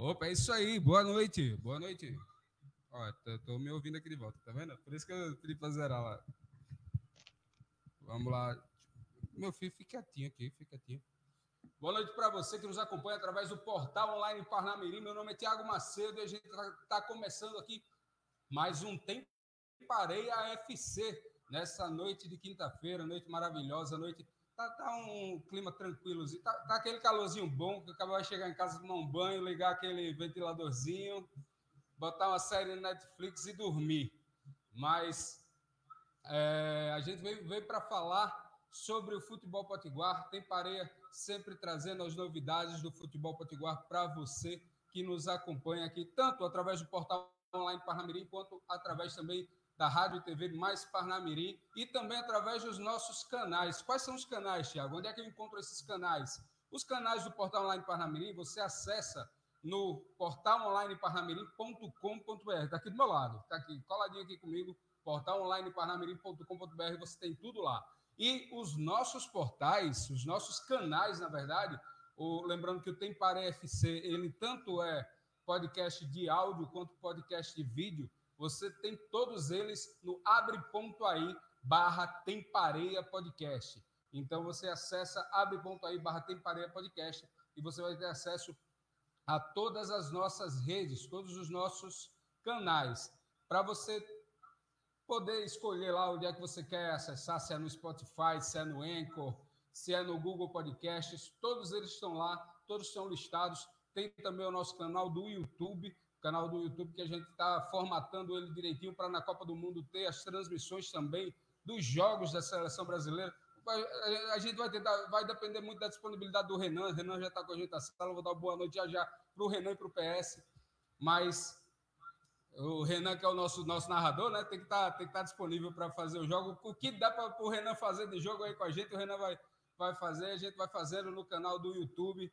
Opa, é isso aí. Boa noite. Boa noite. Ó, tô, tô me ouvindo aqui de volta, tá vendo? Por isso que eu pedi pra zerar lá. Vamos lá. Meu filho, fica quietinho aqui, fica quietinho. Boa noite para você que nos acompanha através do portal online Parnamirim. Meu nome é Tiago Macedo e a gente está tá começando aqui mais um Tempo Parei AFC nessa noite de quinta-feira, noite maravilhosa, noite. Tá, tá um clima tranquilo, tá, tá, aquele calorzinho bom que acaba de chegar em casa, tomar um banho, ligar aquele ventiladorzinho, botar uma série no Netflix e dormir. Mas é, a gente veio, veio para falar sobre o futebol potiguar. Tem Pareia sempre trazendo as novidades do futebol potiguar para você que nos acompanha aqui, tanto através do portal online Parnamirim, quanto através também da Rádio e TV Mais Parnamirim e também através dos nossos canais. Quais são os canais, Tiago? Onde é que eu encontro esses canais? Os canais do portal online Parnamirim você acessa no portalonlineparnamirim.com.br. Está aqui do meu lado, está aqui, coladinho aqui comigo, portalonlineparnamirim.com.br, você tem tudo lá. E os nossos portais, os nossos canais, na verdade, o, lembrando que o Tempare FC, ele tanto é podcast de áudio quanto podcast de vídeo, você tem todos eles no abre.ai barra Tempareia Podcast. Então você acessa abre.ai barra Tempareia Podcast e você vai ter acesso a todas as nossas redes, todos os nossos canais, para você poder escolher lá onde é que você quer acessar, se é no Spotify, se é no Anchor, se é no Google Podcasts, todos eles estão lá, todos estão listados. Tem também o nosso canal do YouTube, canal do YouTube que a gente está formatando ele direitinho para na Copa do Mundo ter as transmissões também dos jogos da seleção brasileira. A gente vai tentar, vai depender muito da disponibilidade do Renan. O Renan já está com a gente na sala, vou dar boa noite já já para o Renan e para o PS. Mas o Renan, que é o nosso, nosso narrador, né? Tem que tá, estar tá disponível para fazer o jogo. O que dá para o Renan fazer de jogo aí com a gente, o Renan vai, vai fazer, a gente vai fazendo no canal do YouTube.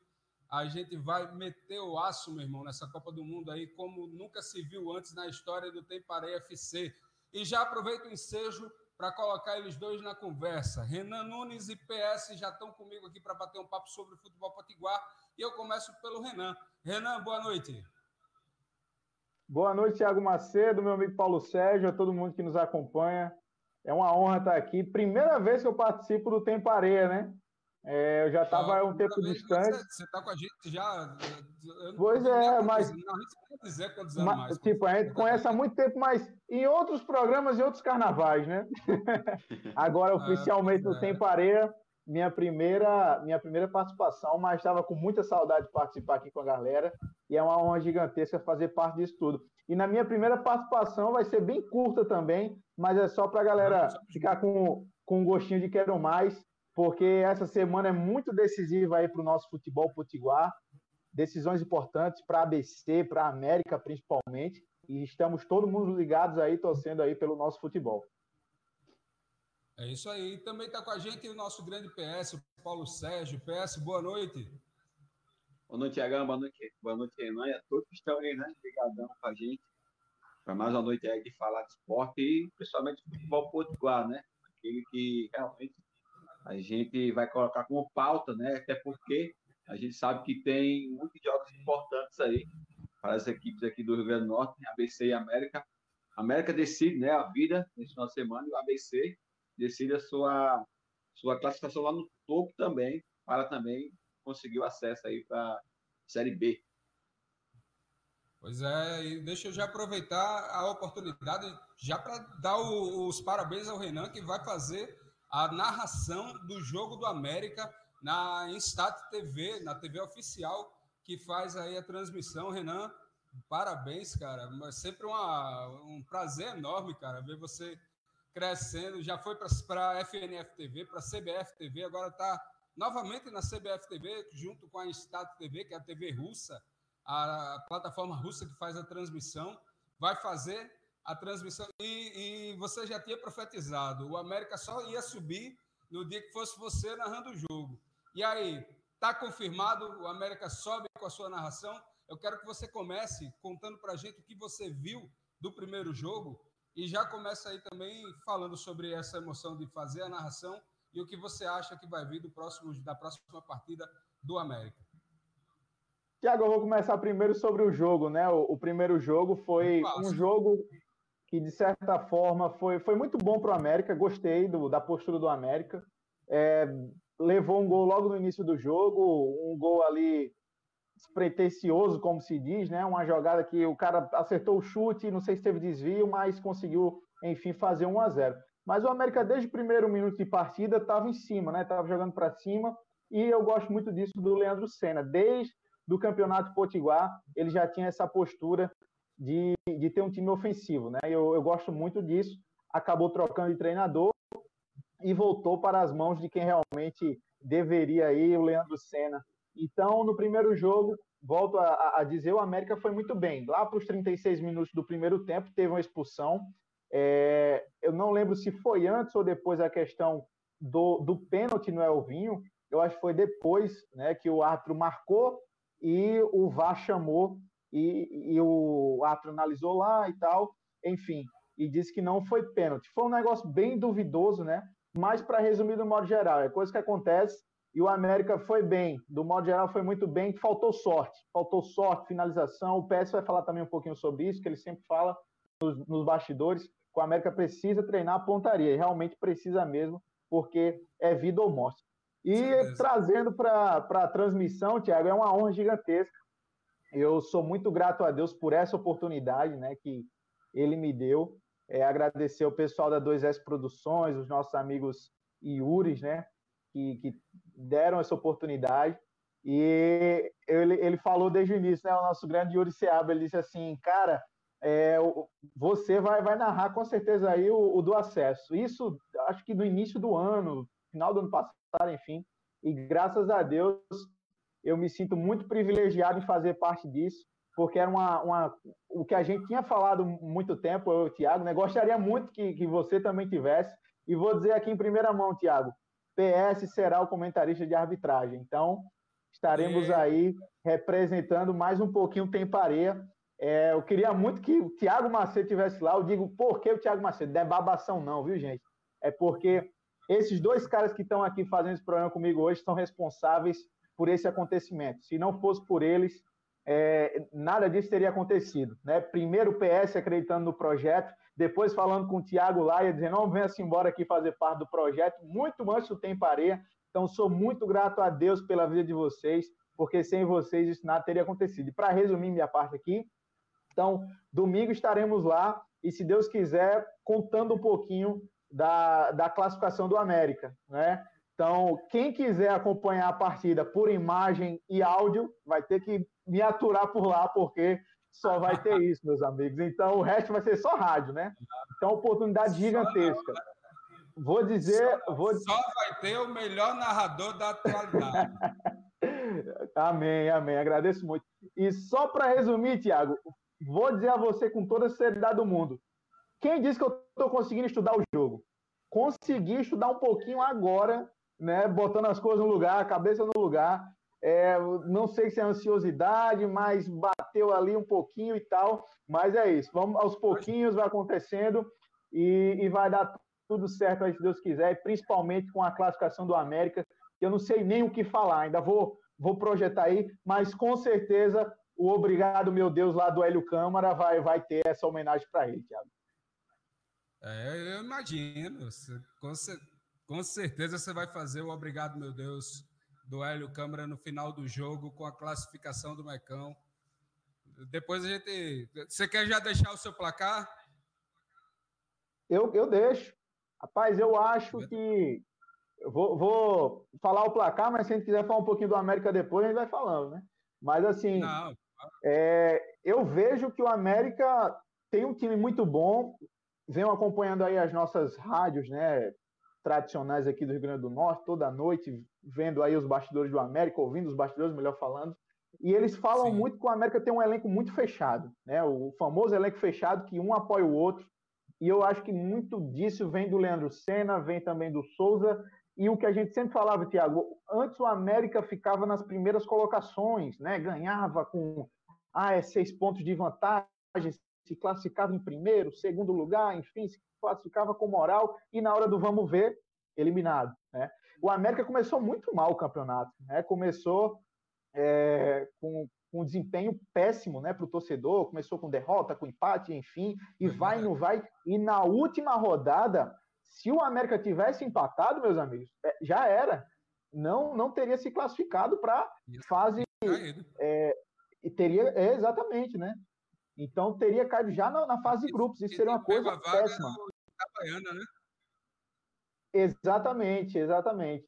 A gente vai meter o aço, meu irmão, nessa Copa do Mundo aí, como nunca se viu antes na história do Temparei FC. E já aproveito o ensejo para colocar eles dois na conversa. Renan Nunes e PS já estão comigo aqui para bater um papo sobre o futebol potiguar. E eu começo pelo Renan. Renan, boa noite. Boa noite, Thiago Macedo, meu amigo Paulo Sérgio, a todo mundo que nos acompanha. É uma honra estar aqui. Primeira vez que eu participo do Tempo Areia, né? É, eu já estava um tempo distante. Você está com a gente já. Pois é, mas. Não, dizer quantos anos mais. Tipo, a gente conhece há muito tempo, mas em outros programas e outros carnavais, né? Agora, ah, oficialmente, no é. Tempo Areia, minha primeira, minha primeira participação, mas estava com muita saudade de participar aqui com a galera e é uma honra gigantesca fazer parte disso tudo. E na minha primeira participação vai ser bem curta também, mas é só para a galera ficar com, com um gostinho de quero mais, porque essa semana é muito decisiva aí para o nosso futebol potiguar, decisões importantes para a ABC, para a América principalmente, e estamos todo mundo ligados aí, torcendo aí pelo nosso futebol. É isso aí. Também está com a gente o nosso grande PS, o Paulo Sérgio. PS, boa noite. Boa noite, Tiagão. Boa noite, boa noite, Renan. E a todos que estão aí, né? Obrigadão com a gente. Para mais uma noite aí de falar de esporte e principalmente futebol potiguar, né? Aquele que realmente a gente vai colocar como pauta, né? Até porque a gente sabe que tem muitos jogos importantes aí para as equipes aqui do Rio Grande do Norte, ABC e América. A América decide né, a vida nesse final de semana e o ABC decide a sua, sua classificação lá no topo também, para também conseguir o acesso aí para Série B. Pois é, e deixa eu já aproveitar a oportunidade já para dar o, os parabéns ao Renan, que vai fazer a narração do jogo do América na Instat TV, na TV oficial, que faz aí a transmissão. Renan, parabéns, cara. É sempre uma, um prazer enorme, cara, ver você crescendo, já foi para a FNF TV, para a CBF TV, agora está novamente na CBF TV, junto com a Instat TV, que é a TV russa, a plataforma russa que faz a transmissão, vai fazer a transmissão. E, e você já tinha profetizado, o América só ia subir no dia que fosse você narrando o jogo. E aí, está confirmado, o América sobe com a sua narração. Eu quero que você comece contando para a gente o que você viu do primeiro jogo e já começa aí também falando sobre essa emoção de fazer a narração e o que você acha que vai vir do próximo, da próxima partida do América. Tiago, eu vou começar primeiro sobre o jogo, né? O, o primeiro jogo foi um jogo que, de certa forma, foi, foi muito bom para o América. Gostei do, da postura do América. É, levou um gol logo no início do jogo, um gol ali despretensioso, como se diz, né? Uma jogada que o cara acertou o chute, não sei se teve desvio, mas conseguiu, enfim, fazer 1 a 0. Mas o América desde o primeiro minuto de partida estava em cima, né? Estava jogando para cima e eu gosto muito disso do Leandro Senna. Desde do Campeonato Potiguar, ele já tinha essa postura de, de ter um time ofensivo, né? Eu, eu gosto muito disso. Acabou trocando de treinador e voltou para as mãos de quem realmente deveria ir, o Leandro Senna. Então, no primeiro jogo, volto a, a dizer, o América foi muito bem. Lá para os 36 minutos do primeiro tempo, teve uma expulsão. É, eu não lembro se foi antes ou depois a questão do, do pênalti no Elvinho. Eu acho que foi depois né, que o árbitro marcou e o VAR chamou e, e o árbitro analisou lá e tal, enfim, e disse que não foi pênalti. Foi um negócio bem duvidoso, né? Mas para resumir do modo geral, é coisa que acontece e o América foi bem, do modo geral foi muito bem, faltou sorte, faltou sorte, finalização. O PS vai falar também um pouquinho sobre isso, que ele sempre fala nos, nos bastidores, que o América precisa treinar a pontaria, e realmente precisa mesmo, porque é vida ou morte. E Sim, trazendo para a transmissão, Tiago, é uma honra gigantesca. Eu sou muito grato a Deus por essa oportunidade né, que ele me deu. É, agradecer ao pessoal da 2S Produções, os nossos amigos Iuris, né, que, que deram essa oportunidade. E ele, ele falou desde o início, né, o nosso grande Yuri Seabra, ele disse assim, cara, é, você vai, vai narrar com certeza aí o, o, do acesso. Isso, acho que no início do ano, final do ano passado, enfim. E graças a Deus, eu me sinto muito privilegiado em fazer parte disso, porque era uma, uma o que a gente tinha falado muito tempo, eu e o Tiago, né? Gostaria muito que, que você também tivesse. E vou dizer aqui em primeira mão, Tiago, PS será o comentarista de arbitragem. Então, estaremos é. aí representando mais um pouquinho o Tempareia. É, eu queria muito que o Thiago Macedo tivesse lá. Eu digo, por que o Thiago Macedo? Não é babação, não, viu, gente? É porque esses dois caras que estão aqui fazendo esse programa comigo hoje são responsáveis por esse acontecimento. Se não fosse por eles, é, nada disso teria acontecido. Né? Primeiro o PS acreditando no projeto, depois falando com o Tiago Laia, dizendo, não, venha-se embora aqui fazer parte do projeto, muito antes do Tem Pareia. Então, sou muito grato a Deus pela vida de vocês, porque sem vocês isso nada teria acontecido. E para resumir minha parte aqui, então, domingo estaremos lá, e se Deus quiser, contando um pouquinho da, da classificação do América, né? Então, quem quiser acompanhar a partida por imagem e áudio, vai ter que me aturar por lá, porque só vai ter isso, meus amigos. Então, o resto vai ser só rádio, né? Então, oportunidade gigantesca. Vou dizer. Só, vou... só vai ter o melhor narrador da atualidade. amém, amém. Agradeço muito. E só para resumir, Tiago, vou dizer a você com toda a seriedade do mundo: quem disse que eu estou conseguindo estudar o jogo? Consegui estudar um pouquinho agora, né? Botando as coisas no lugar, a cabeça no lugar. É, não sei se é ansiosidade, mas bateu ali um pouquinho e tal. Mas é isso. Vamos aos pouquinhos, vai acontecendo e, e vai dar tudo certo aí, se Deus quiser, principalmente com a classificação do América, que eu não sei nem o que falar, ainda vou, vou projetar aí, mas com certeza o obrigado, meu Deus, lá do Hélio Câmara vai, vai ter essa homenagem para ele, Thiago. É, eu imagino. Com, com certeza você vai fazer o obrigado, meu Deus, do Hélio Câmara no final do jogo com a classificação do Mecão. Depois a gente. Você quer já deixar o seu placar? Eu, eu deixo. Rapaz, eu acho que. Eu vou, vou falar o placar, mas se a gente quiser falar um pouquinho do América depois, a gente vai falando, né? Mas assim, é, eu vejo que o América tem um time muito bom. Venho acompanhando aí as nossas rádios, né? Tradicionais aqui do Rio Grande do Norte, toda noite, vendo aí os bastidores do América, ouvindo os bastidores, melhor falando. E eles falam Sim. muito que o América tem um elenco muito fechado, né? O famoso elenco fechado que um apoia o outro. E eu acho que muito disso vem do Leandro Senna, vem também do Souza. E o que a gente sempre falava, Tiago, antes o América ficava nas primeiras colocações, né? Ganhava com ah, é seis pontos de vantagem, se classificava em primeiro, segundo lugar, enfim, se classificava com moral e na hora do vamos ver, eliminado. Né? O América começou muito mal o campeonato. Né? Começou é, com, com um desempenho péssimo né, para o torcedor, começou com derrota, com empate, enfim, e vai, não vai. E na última rodada, se o América tivesse empatado, meus amigos, é, já era. Não, não teria se classificado para fase. É, e teria, é, exatamente, né? Então teria caído já na, na fase de grupos. Isso seria uma coisa péssima. né? Exatamente, exatamente.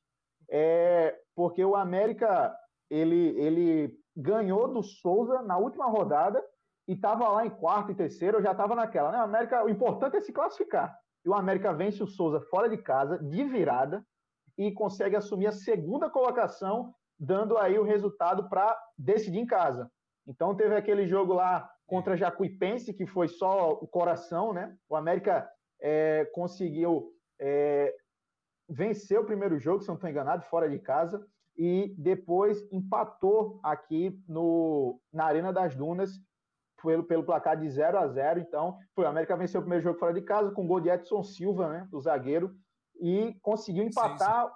É, porque o América ele, ele ganhou do Souza na última rodada e estava lá em quarto e terceiro, eu já estava naquela, né? O América, o importante é se classificar. E o América vence o Souza fora de casa, de virada, e consegue assumir a segunda colocação, dando aí o resultado para decidir em casa. Então teve aquele jogo lá contra Jacuipense, que foi só o coração, né? O América é, conseguiu é, vencer o primeiro jogo, se não estou enganado, fora de casa, e depois empatou aqui no, na Arena das Dunas pelo, pelo placar de 0 a 0 Então, foi o América venceu o primeiro jogo fora de casa com o gol de Edson Silva, né, do zagueiro, e conseguiu empatar sim, sim.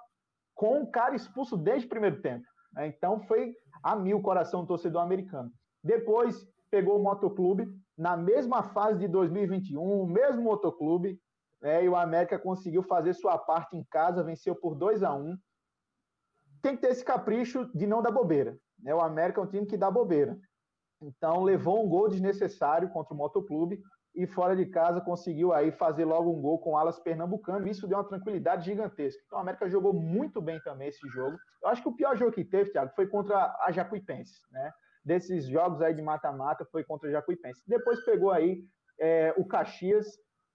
com um cara expulso desde o primeiro tempo. Né? Então, foi a mil o coração do torcedor americano. Depois, pegou o Motoclube, na mesma fase de 2021, o mesmo Motoclube, né, e o América conseguiu fazer sua parte em casa, venceu por 2 a 1 Tem que ter esse capricho de não dar bobeira. Né? O América é um time que dá bobeira. Então levou um gol desnecessário contra o Motoclube e fora de casa conseguiu aí fazer logo um gol com alas pernambucano. Isso deu uma tranquilidade gigantesca. Então a América jogou muito bem também esse jogo. Eu acho que o pior jogo que teve, Thiago, foi contra a Jacuipense, né? Desses jogos aí de mata-mata foi contra a Jacuipense. Depois pegou aí é, o Caxias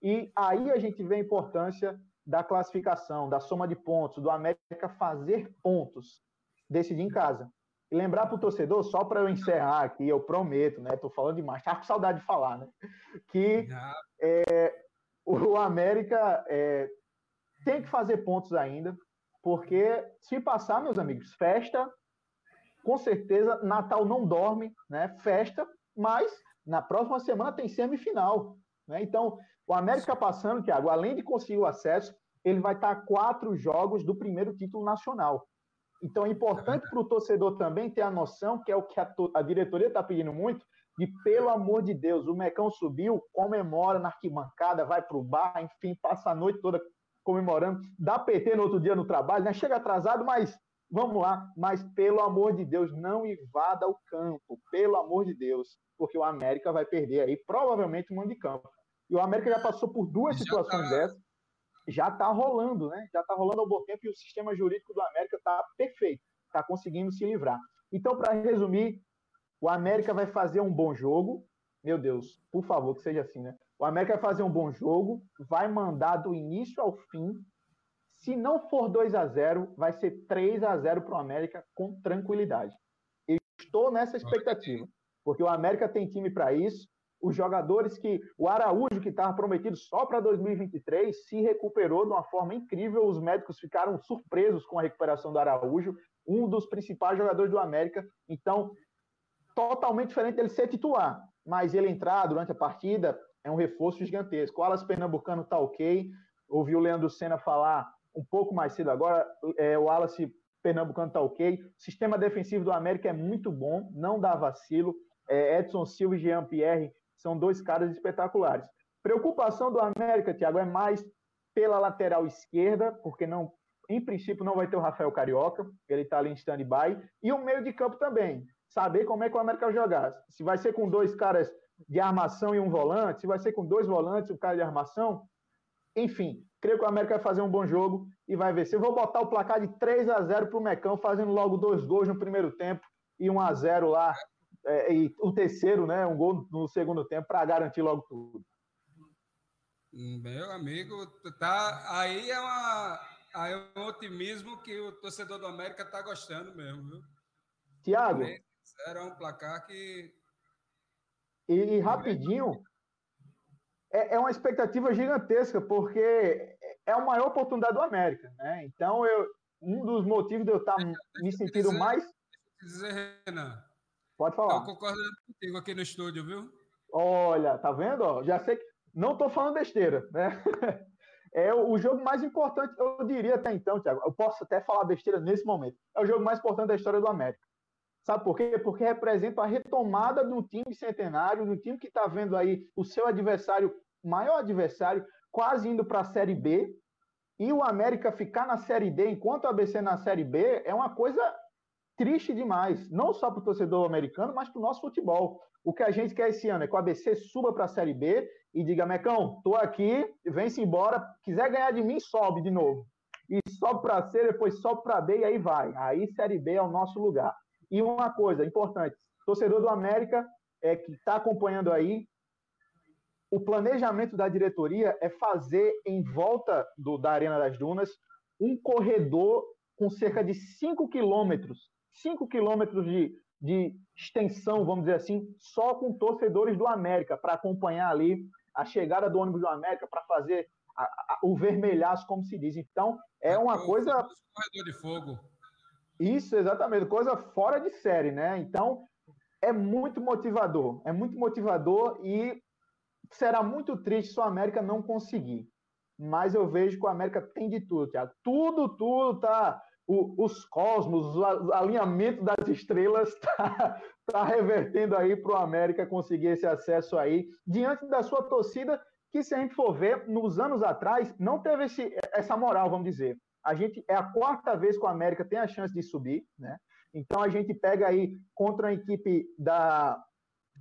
e aí a gente vê a importância da classificação, da soma de pontos, do América fazer pontos, decidir em casa. E lembrar para o torcedor, só para eu encerrar aqui, eu prometo, né? Estou falando demais, tá com saudade de falar, né? Que é, o América é, tem que fazer pontos ainda, porque se passar, meus amigos, festa, com certeza, Natal não dorme, né? Festa, mas na próxima semana tem semifinal. Né? Então, o América passando, Thiago, além de conseguir o acesso, ele vai estar a quatro jogos do primeiro título nacional. Então é importante é para o torcedor também ter a noção, que é o que a, a diretoria está pedindo muito, de pelo amor de Deus, o Mecão subiu, comemora na arquibancada, vai para o bar, enfim, passa a noite toda comemorando, dá PT no outro dia no trabalho, né? chega atrasado, mas vamos lá, mas pelo amor de Deus, não invada o campo, pelo amor de Deus, porque o América vai perder aí, provavelmente, o mando de campo. E o América já passou por duas situações tá... dessas, já está rolando, né? Já está rolando ao bom tempo e o sistema jurídico do América está perfeito, está conseguindo se livrar. Então, para resumir, o América vai fazer um bom jogo. Meu Deus, por favor, que seja assim, né? O América vai fazer um bom jogo, vai mandar do início ao fim. Se não for 2 a 0 vai ser 3 a 0 para o América com tranquilidade. Eu estou nessa expectativa, porque o América tem time para isso os jogadores que. O Araújo, que estava prometido só para 2023, se recuperou de uma forma incrível. Os médicos ficaram surpresos com a recuperação do Araújo, um dos principais jogadores do América. Então, totalmente diferente dele ser titular, mas ele entrar durante a partida é um reforço gigantesco. O Alas Pernambucano está ok. Ouvi o Leandro Senna falar um pouco mais cedo agora. É, o Wallace Pernambucano está ok. O sistema defensivo do América é muito bom, não dá vacilo. É, Edson Silva e Jean Pierre são dois caras espetaculares. Preocupação do América, Thiago, é mais pela lateral esquerda, porque não, em princípio não vai ter o Rafael Carioca, ele está ali em stand-by, e o meio de campo também. Saber como é que o América vai jogar. Se vai ser com dois caras de armação e um volante, se vai ser com dois volantes um cara de armação. Enfim, creio que o América vai fazer um bom jogo e vai ver. Se eu vou botar o placar de 3 a 0 para o Mecão, fazendo logo dois gols no primeiro tempo e 1 a 0 lá é, e o terceiro, né, um gol no segundo tempo para garantir logo tudo. Meu amigo, tá aí é uma aí é um otimismo que o torcedor do América tá gostando mesmo, viu? Tiago, era um placar que e, e rapidinho é, é, uma expectativa gigantesca porque é a maior oportunidade do América, né? Então eu um dos motivos de eu estar me sentindo mais dizer, Renan, Pode falar. Estou concordando contigo aqui no estúdio, viu? Olha, tá vendo? Já sei que não estou falando besteira, né? É o jogo mais importante, eu diria até então, Thiago. Eu posso até falar besteira nesse momento. É o jogo mais importante da história do América. Sabe por quê? Porque representa a retomada do time centenário, do time que está vendo aí o seu adversário, maior adversário, quase indo para a Série B, e o América ficar na Série D enquanto o ABC na Série B é uma coisa triste demais, não só para o torcedor americano, mas para o nosso futebol. O que a gente quer esse ano é que o ABC suba para a Série B e diga, Mecão, tô aqui, vem-se embora, quiser ganhar de mim, sobe de novo. E sobe para C, depois sobe para B e aí vai. Aí Série B é o nosso lugar. E uma coisa importante, torcedor do América é que está acompanhando aí, o planejamento da diretoria é fazer em volta do, da Arena das Dunas um corredor com cerca de 5 quilômetros 5 quilômetros de, de extensão, vamos dizer assim, só com torcedores do América, para acompanhar ali a chegada do ônibus do América, para fazer a, a, o vermelhaço, como se diz. Então, é uma coisa. Corredor de fogo. Isso, exatamente, coisa fora de série, né? Então, é muito motivador, é muito motivador e será muito triste se o América não conseguir. Mas eu vejo que o América tem de tudo, Thiago. Tudo, tudo tá o, os cosmos, o alinhamento das estrelas está tá revertendo aí para o América conseguir esse acesso aí, diante da sua torcida, que se a gente for ver, nos anos atrás, não teve esse, essa moral, vamos dizer. A gente é a quarta vez que o América tem a chance de subir, né? Então a gente pega aí contra a equipe da,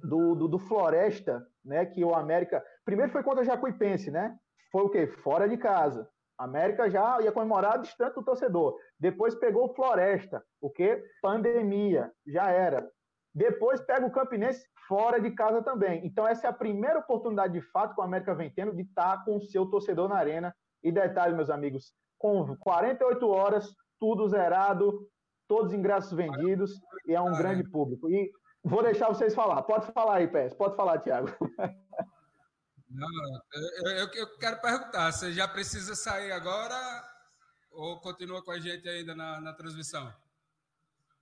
do, do, do, Floresta, né? Que o América. Primeiro foi contra o Jacuipense, né? Foi o quê? Fora de casa. A América já ia comemorar distante do torcedor. Depois pegou o Floresta, o que? Pandemia, já era. Depois pega o Campinense fora de casa também. Então, essa é a primeira oportunidade de fato que o América vem tendo de estar com o seu torcedor na arena. E detalhe, meus amigos, com 48 horas, tudo zerado, todos os ingressos vendidos, e é um grande público. E vou deixar vocês falar. Pode falar aí, Pés. Pode falar, Thiago. Não, eu, eu, eu, quero perguntar, você já precisa sair agora ou continua com a gente ainda na, na transmissão?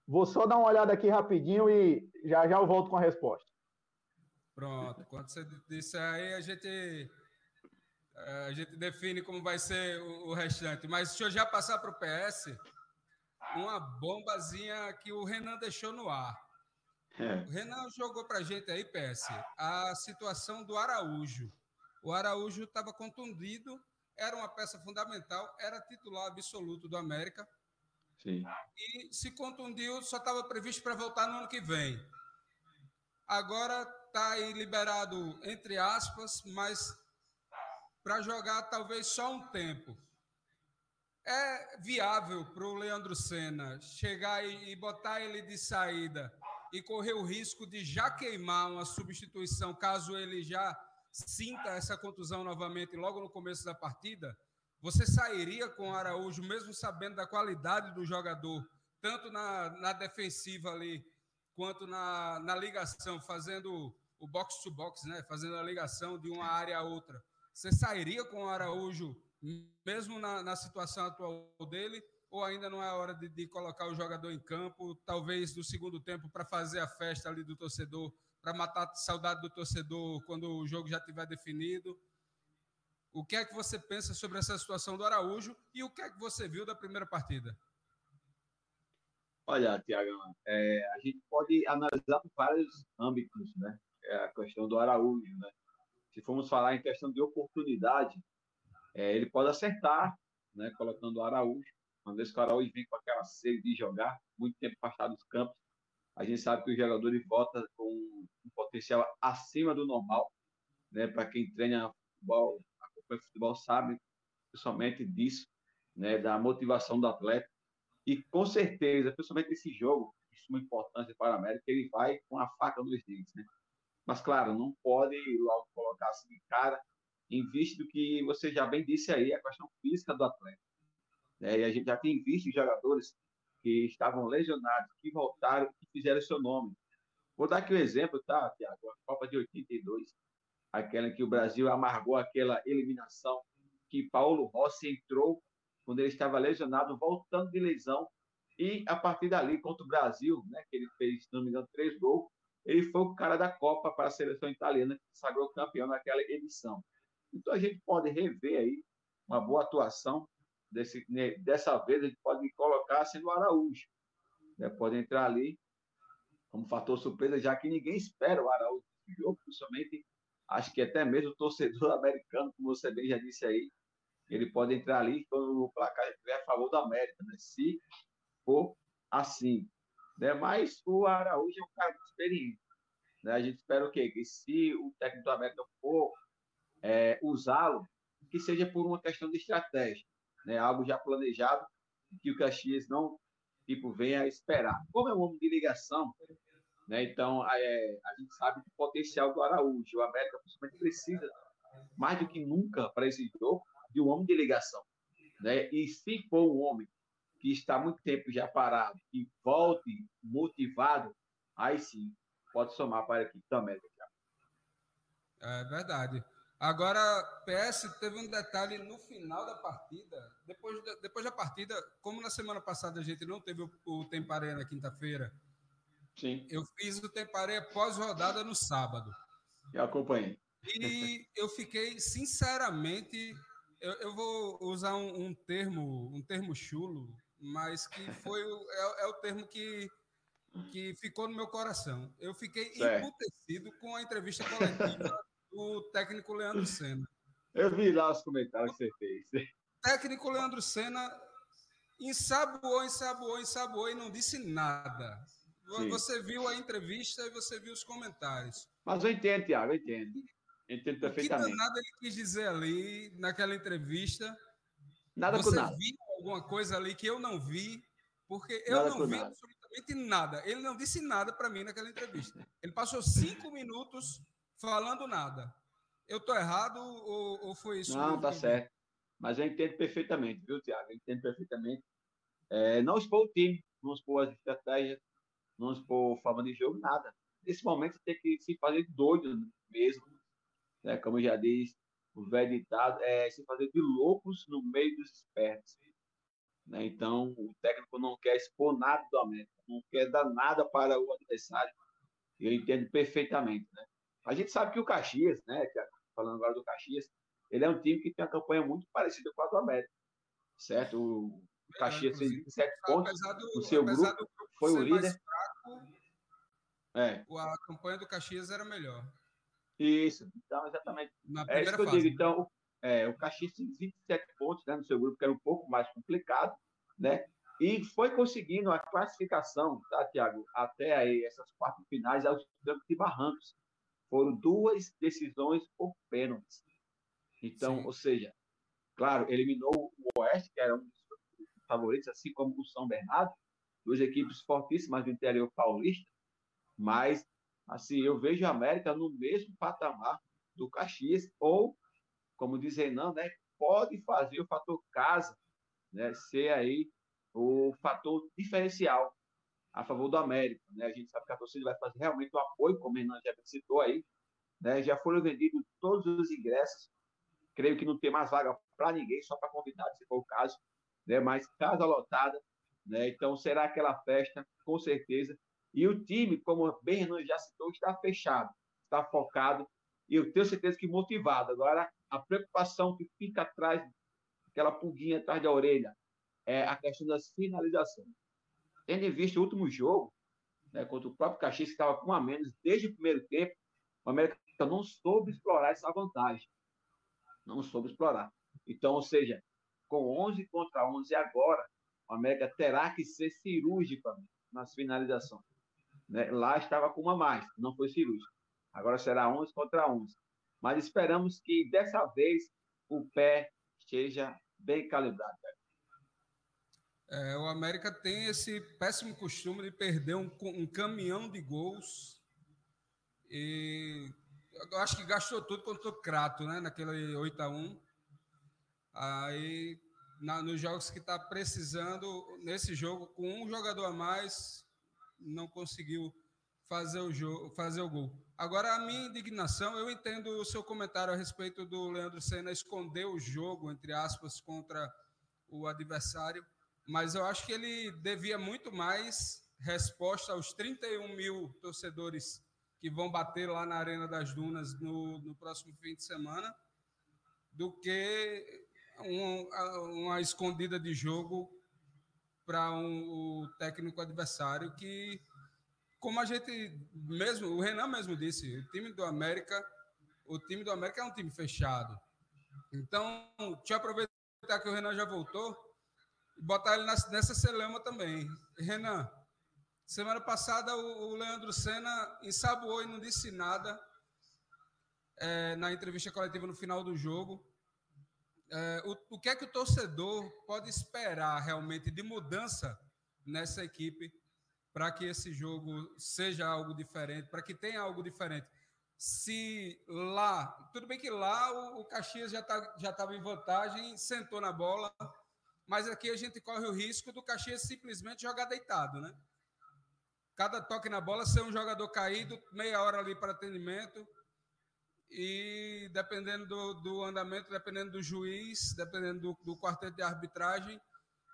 Vou só dar uma olhada aqui rapidinho e já já eu volto com a resposta. Pronto, quando você disser aí, a gente, a gente define como vai ser o, restante. Mas deixa eu já passar para o PS uma bombazinha que o Renan deixou no ar. É. O Renan jogou para a gente aí, PS, a situação do Araújo. O Araújo estava contundido, era uma peça fundamental, era titular absoluto do América. Sim. E se contundiu, só estava previsto para voltar no ano que vem. Agora está aí liberado, entre aspas, mas para jogar talvez só um tempo. É viável para o Leandro Senna chegar e botar ele de saída e correr o risco de já queimar uma substituição, caso ele já sinta essa contusão novamente logo no começo da partida, você sairia com o Araújo, mesmo sabendo da qualidade do jogador, tanto na, na defensiva ali, quanto na, na ligação, fazendo o box-to-box, né? fazendo a ligação de uma área a outra. Você sairia com o Araújo, mesmo na, na situação atual dele, ou ainda não é hora de, de colocar o jogador em campo, talvez no segundo tempo, para fazer a festa ali do torcedor, para matar a saudade do torcedor quando o jogo já estiver definido? O que é que você pensa sobre essa situação do Araújo e o que é que você viu da primeira partida? Olha, Tiago, é, a gente pode analisar por vários âmbitos, né? É a questão do Araújo, né? Se formos falar em questão de oportunidade, é, ele pode acertar, né? Colocando o Araújo. Quando esse Araújo vem com aquela sede de jogar, muito tempo afastado dos campos, a gente sabe que os jogadores voltam com um potencial acima do normal, né? Para quem treina futebol, acompanha futebol, sabe principalmente disso, né? Da motivação do atleta. E com certeza, principalmente esse jogo, de suma importância para a América, ele vai com a faca nos dentes, né? Mas, claro, não pode logo colocar assim de cara, em vista do que você já bem disse aí, a questão física do atleta. É, e a gente já tem visto jogadores que estavam lesionados, que voltaram e fizeram seu nome. Vou dar aqui um exemplo, tá, Tiago? A Copa de 82, aquela em que o Brasil amargou aquela eliminação, que Paulo Rossi entrou quando ele estava lesionado, voltando de lesão, e a partir dali, contra o Brasil, né, que ele fez, se não me engano, três gols, ele foi o cara da Copa para a seleção italiana, que sagrou campeão naquela edição. Então a gente pode rever aí uma boa atuação desse, né, dessa vez a gente pode colocar sendo o Araújo. Né? Pode entrar ali como fator surpresa, já que ninguém espera o Araújo no jogo, principalmente acho que até mesmo o torcedor americano, como você bem já disse aí, ele pode entrar ali quando o placar estiver a favor da América, né? se for assim. Né? Mas o Araújo é um cara experiente. Né? A gente espera o quê? Que se o técnico do América for é, usá-lo, que seja por uma questão de estratégia, né? algo já planejado, que o Caxias não tipo, venha esperar. Como é um homem de ligação, né? então é, a gente sabe do potencial do Araújo. O América principalmente precisa, mais do que nunca, para esse jogo, de um homem de ligação. Né? E se for um homem que está muito tempo já parado e volte motivado, aí sim pode somar para a equipe também. É verdade. Agora, PS teve um detalhe no final da partida. Depois, depois da partida, como na semana passada a gente não teve o, o Temparé na quinta-feira, Sim. eu fiz o Temparé pós-rodada no sábado. Eu acompanhei. E eu fiquei, sinceramente, eu, eu vou usar um, um, termo, um termo chulo, mas que foi é, é, o termo que, que ficou no meu coração. Eu fiquei certo. emputecido com a entrevista coletiva do técnico Leandro Senna. Eu vi lá os comentários que você fez. Técnico Leandro Senna ensaboou, ensaboou, ensaboou e não disse nada. Sim. Você viu a entrevista e você viu os comentários. Mas eu entendo, Tiago, eu entendo. Entendo perfeitamente. O que nada ele quis dizer ali, naquela entrevista? Nada Você com nada. viu alguma coisa ali que eu não vi? Porque eu nada não vi nada. Absolutamente nada. Ele não disse nada para mim naquela entrevista. Ele passou cinco minutos falando nada. Eu estou errado ou, ou, foi isso? Não, tá certo. Mas eu entendo perfeitamente, viu, Tiago? Eu entendo perfeitamente. É, não expor o time, não expor as estratégias, não expor forma de jogo, nada. Nesse momento, tem que se fazer doido mesmo né? como já diz o velho ditado, é se fazer de loucos no meio dos espertos. Né? Então, o técnico não quer expor nada do América, não quer dar nada para o adversário. Eu entendo perfeitamente. Né? A gente sabe que o Caxias, né, falando agora do Caxias, ele é um time que tem uma campanha muito parecida com a do América. Certo? O Caxias fez 27 pontos no seu grupo, grupo foi o líder. Fraco, é. A campanha do Caxias era melhor. Isso, então, exatamente. é isso que eu digo. Né? Então, é, o Caxias tem 27 pontos né, no seu grupo, que era um pouco mais complicado, né? E foi conseguindo a classificação, tá, Tiago? Até aí, essas quartas finais aos trancos e barrancos. Foram duas decisões por pênaltis. Então, Sim. ou seja, claro, eliminou o Oeste, que era um dos favoritos, assim como o São Bernardo, duas equipes fortíssimas do interior paulista, mas Assim, eu vejo a América no mesmo patamar do Caxias, ou, como diz Renan, né, pode fazer o fator casa né, ser aí o fator diferencial a favor do América. Né? A gente sabe que a torcida vai fazer realmente o apoio, como o Renan já citou aí. Né? Já foram vendidos todos os ingressos. Creio que não tem mais vaga para ninguém, só para convidados, se for o caso. Né? Mas casa lotada. Né? Então será aquela festa, com certeza. E o time, como bem Renan já citou, está fechado, está focado e eu tenho certeza que motivado. Agora, a preocupação que fica atrás, aquela pulguinha atrás da orelha, é a questão das finalizações. Tendo em vista o último jogo, né, contra o próprio Caxias, que estava com a menos desde o primeiro tempo, o América não soube explorar essa vantagem. Não soube explorar. Então, ou seja, com 11 contra 11 agora, o América terá que ser cirúrgico nas finalizações. Né? Lá estava com uma mais, não foi cirúrgica. Agora será 11 contra 11. Mas esperamos que dessa vez o pé esteja bem calibrado. É, o América tem esse péssimo costume de perder um, um caminhão de gols. E eu acho que gastou tudo contra o Crato, né? Naquele 8 a 1 Aí, na, nos jogos que está precisando, nesse jogo, com um jogador a mais, não conseguiu fazer o, jogo, fazer o gol. Agora, a minha indignação, eu entendo o seu comentário a respeito do Leandro Senna esconder o jogo, entre aspas, contra o adversário, mas eu acho que ele devia muito mais resposta aos 31 mil torcedores que vão bater lá na Arena das Dunas no, no próximo fim de semana, do que um, uma escondida de jogo para um, o técnico adversário que como a gente mesmo, o Renan mesmo disse, o time do América, o time do América é um time fechado. Então, eu aproveitar que o Renan já voltou e botar ele nessa celema também. Renan, semana passada o, Leandro Senna ensaboou e não disse nada é, na entrevista coletiva no final do jogo. É, o, o que é que o torcedor pode esperar realmente de mudança nessa equipe para que esse jogo seja algo diferente, para que tenha algo diferente? Se lá, tudo bem que lá o, o Caxias já tá, já estava em vantagem, sentou na bola, mas aqui a gente corre o risco do Caxias simplesmente jogar deitado, né? Cada toque na bola ser um jogador caído, meia hora ali para atendimento, e dependendo do, do, andamento, dependendo do juiz, dependendo do, do, quarteto de arbitragem,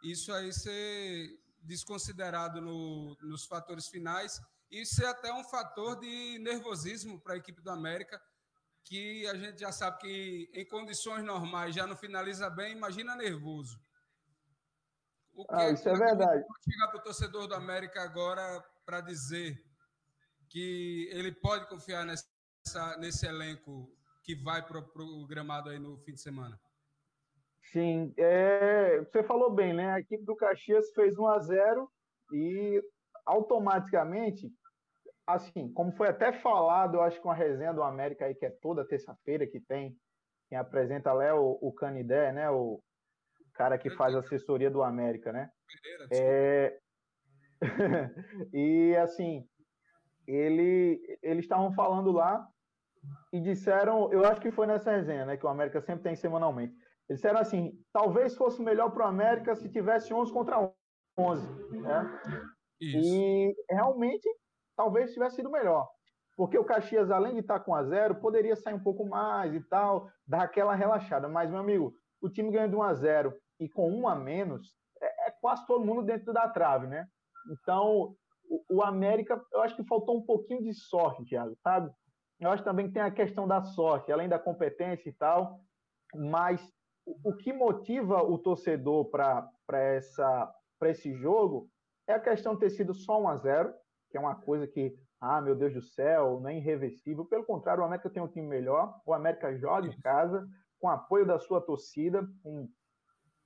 isso aí ser desconsiderado no, nos fatores finais e ser até um fator de nervosismo para a equipe do América, que a gente já sabe que em condições normais já não finaliza bem, imagina nervoso. O que ah, é isso é, é verdade. Chegar para o torcedor do América agora para dizer que ele pode confiar nessa, nesse elenco que vai para o gramado aí no fim de semana? Sim, é, você falou bem, né? A equipe do Caxias fez 1 a 0 e automaticamente, assim, como foi até falado, eu acho com a resenha do América aí, que é toda terça-feira que tem, quem apresenta lá é o, o Canidé, né? O cara que faz assessoria do América, né? É... e assim, ele, eles estavam falando lá e disseram, eu acho que foi nessa resenha, né, que o América sempre tem semanalmente. Eles disseram assim, talvez fosse melhor para o América se tivesse 11 contra 11, né? Isso. E realmente, talvez tivesse sido melhor. Porque o Caxias, além de estar com a zero, poderia sair um pouco mais e tal, dar aquela relaxada. Mas, meu amigo, o time ganha de 1 a 0 e com um a menos, é, é quase todo mundo dentro da trave, né? Então, o, América, eu acho que faltou um pouquinho de sorte, Thiago, sabe? Eu acho também que tem a questão da sorte, além da competência e tal, mas o, que motiva o torcedor para esse jogo é a questão de ter sido só 1 a 0 que é uma coisa que, ah, meu Deus do céu, não é irreversível. Pelo contrário, o América tem um time melhor, o América joga em casa, com apoio da sua torcida, com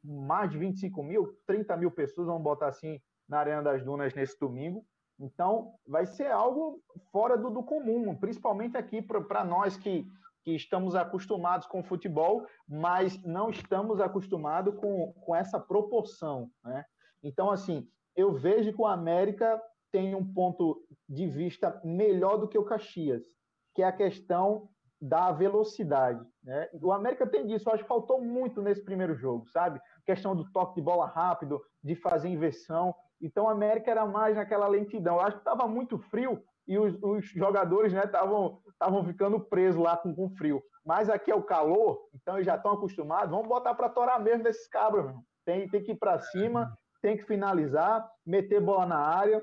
mais de 25 mil, 30 mil pessoas, vamos botar assim, na Arena das Dunas nesse domingo. Então, vai ser algo fora do, do comum, principalmente aqui para nós que, que estamos acostumados com futebol, mas não estamos acostumados com, com essa proporção. Né? Então, assim, eu vejo que o América tem um ponto de vista melhor do que o Caxias, que é a questão da velocidade. Né? O América tem disso, eu acho que faltou muito nesse primeiro jogo, sabe? Questão do toque de bola rápido, de fazer inversão. Então, a América era mais naquela lentidão. Eu acho que estava muito frio e os, os jogadores estavam né, ficando presos lá com, com frio. Mas aqui é o calor, então eles já estão acostumados. Vamos botar para torar mesmo desses cabras. Meu. Tem, tem que ir para cima, tem que finalizar, meter bola na área.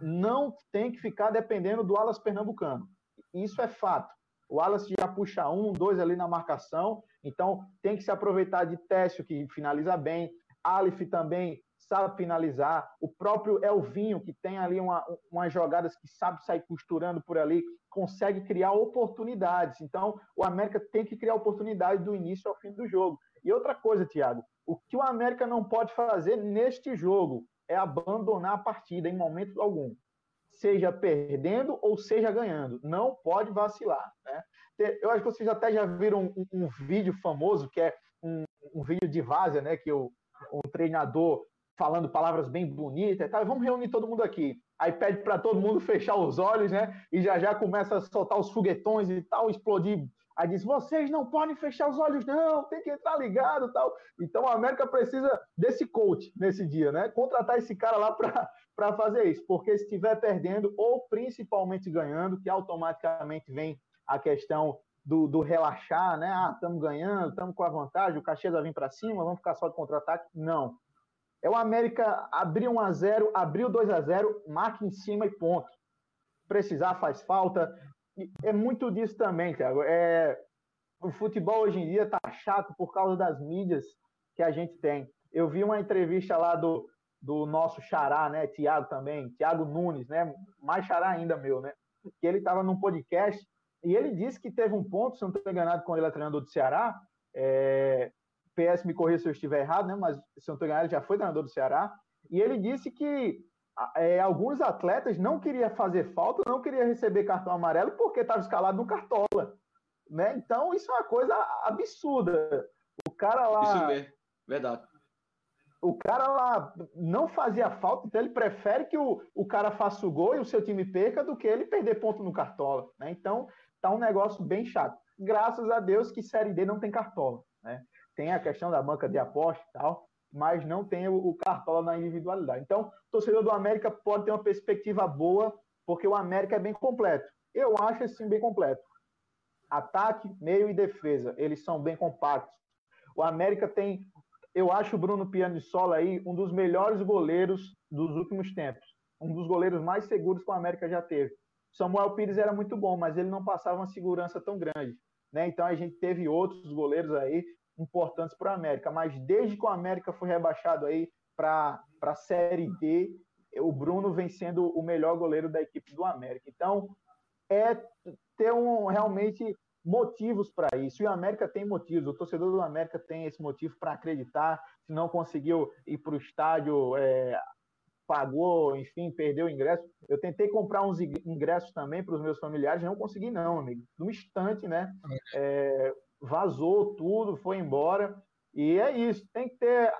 Não tem que ficar dependendo do Alas Pernambucano. Isso é fato. O Wallace já puxa um, dois ali na marcação, então tem que se aproveitar de Técio, que finaliza bem. Alif também sabe finalizar. O próprio Elvinho, que tem ali uma, umas jogadas que sabe sair costurando por ali, consegue criar oportunidades. Então, o América tem que criar oportunidades do início ao fim do jogo. E outra coisa, Thiago, o que o América não pode fazer neste jogo é abandonar a partida em momento algum. Seja perdendo ou seja ganhando. Não pode vacilar. Né? Eu acho que vocês até já viram um, um vídeo famoso, que é um, um vídeo de Várzea, né? Que o, um treinador falando palavras bem bonitas, tá? vamos reunir todo mundo aqui. Aí pede para todo mundo fechar os olhos, né? E já já começa a soltar os foguetões e tal, explodir. Aí diz: vocês não podem fechar os olhos, não, tem que entrar ligado tal. Então a América precisa desse coach nesse dia, né? Contratar esse cara lá para fazer isso, porque se estiver perdendo ou principalmente ganhando, que automaticamente vem a questão do, do relaxar, né? Ah, estamos ganhando, estamos com a vantagem, o Caxias vai vir para cima, vamos ficar só de contra-ataque. Não é o América abrir 1 a 0 abriu 2 a 0 marca em cima e ponto. Precisar faz falta. É muito disso também, Thiago. É, o futebol hoje em dia tá chato por causa das mídias que a gente tem. Eu vi uma entrevista lá do, do nosso xará, né? Tiago também, Tiago Nunes, né? Mais xará ainda meu, né? Que ele estava num podcast e ele disse que teve um ponto, se não estou enganado, quando ele é treinador do Ceará. É, PS me corrija se eu estiver errado, né? Mas ele já foi treinador do Ceará. E ele disse que é, alguns atletas não queriam fazer falta, não queriam receber cartão amarelo porque estava escalado no cartola. Né? Então, isso é uma coisa absurda. O cara lá. Isso mesmo, verdade. O cara lá não fazia falta, então ele prefere que o, o cara faça o gol e o seu time perca do que ele perder ponto no cartola. Né? Então, tá um negócio bem chato. Graças a Deus que Série D não tem cartola. Né? Tem a questão da banca de aposta e tal, mas não tem o, o cartola na individualidade. Então, o torcedor do América pode ter uma perspectiva boa, porque o América é bem completo. Eu acho assim bem completo. Ataque, meio e defesa, eles são bem compactos. O América tem, eu acho o Bruno Pianisola aí um dos melhores goleiros dos últimos tempos. Um dos goleiros mais seguros que o América já teve. Samuel Pires era muito bom, mas ele não passava uma segurança tão grande. Né? Então a gente teve outros goleiros aí importantes para o América. Mas desde que o América foi rebaixado aí para a Série D, o Bruno vem sendo o melhor goleiro da equipe do América. Então é ter um, realmente motivos para isso. E o América tem motivos. O torcedor do América tem esse motivo para acreditar. Se não conseguiu ir para o estádio, é, pagou, enfim, perdeu o ingresso. Eu tentei comprar uns ingressos também para os meus familiares, não consegui não, amigo. No instante, né? É, vazou tudo, foi embora. E é isso. Tem que ter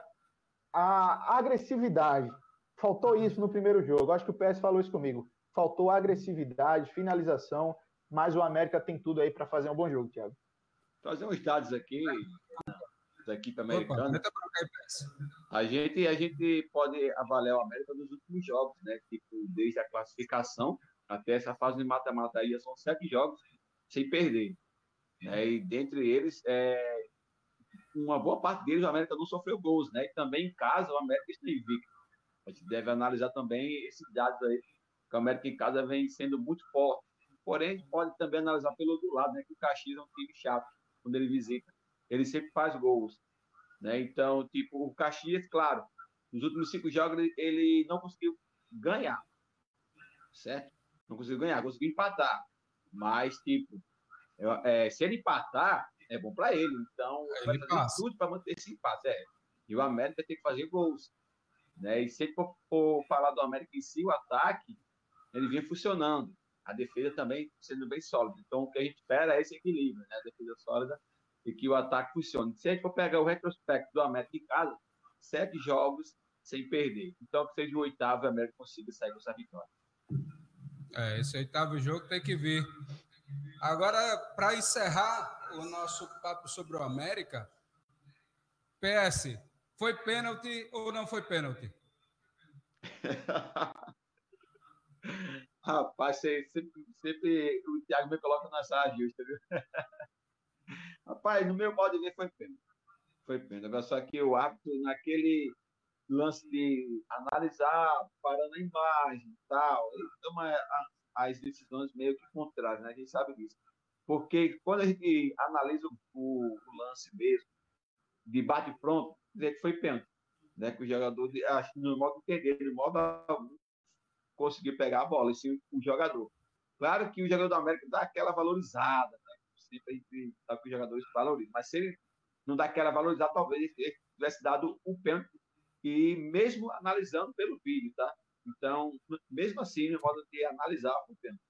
a agressividade. Faltou isso no primeiro jogo. Acho que o PS falou isso comigo. Faltou agressividade, finalização mas o América tem tudo aí para fazer um bom jogo, Thiago. Trazer uns dados aqui da equipe americana. A gente, a gente pode avaliar o América nos últimos jogos, né? Tipo, desde a classificação até essa fase de mata-mata aí, são sete jogos sem perder. Né? E dentre eles, é, uma boa parte deles, o América não sofreu gols, né? E também em casa, o América está invicto. A gente deve analisar também esses dados aí, que o América em casa vem sendo muito forte. Porém, a gente pode também analisar pelo outro lado, né? Que o Caxias é um time chato quando ele visita. Ele sempre faz gols. Né? Então, tipo, o Caxias, claro, nos últimos cinco jogos ele, ele não conseguiu ganhar. Certo? Não conseguiu ganhar, conseguiu empatar. Mas, tipo, é, se ele empatar, é bom para ele. Então, ele vai fazer passa. tudo para manter esse empate. É. E o América tem que fazer gols. Né? E se ele for, for falar do América em si, o ataque, ele vem funcionando a defesa também sendo bem sólida. Então, o que a gente espera é esse equilíbrio, né? A defesa sólida e que o ataque funcione. Se a gente for pegar o retrospecto do América em casa, sete jogos sem perder. Então, que seja o oitavo, o América consiga sair com essa vitória. É, esse oitavo jogo tem que vir. Agora, para encerrar o nosso papo sobre o América, PS, foi pênalti ou não foi pênalti? Rapaz, sempre, sempre o Thiago me coloca na saia justa, viu? Rapaz, no meu modo de ver foi pena. Foi. Agora, só que o árbitro, naquele lance de analisar, parando a imagem e tal, ele toma as decisões meio que contrárias, né? A gente sabe disso. Porque quando a gente analisa o, o lance mesmo, de bate pronto, dizer que foi pênalti. Né? Que o jogador, acho, no modo de entender, no modo algum, conseguir pegar a bola, e sim o jogador. Claro que o jogador do América dá aquela valorizada, né? sempre a gente sabe que os jogadores valorizam, mas se ele não dá aquela valorizada, talvez ele tivesse dado o pênalti, e mesmo analisando pelo vídeo, tá? Então, mesmo assim, no modo de analisar o pênalti.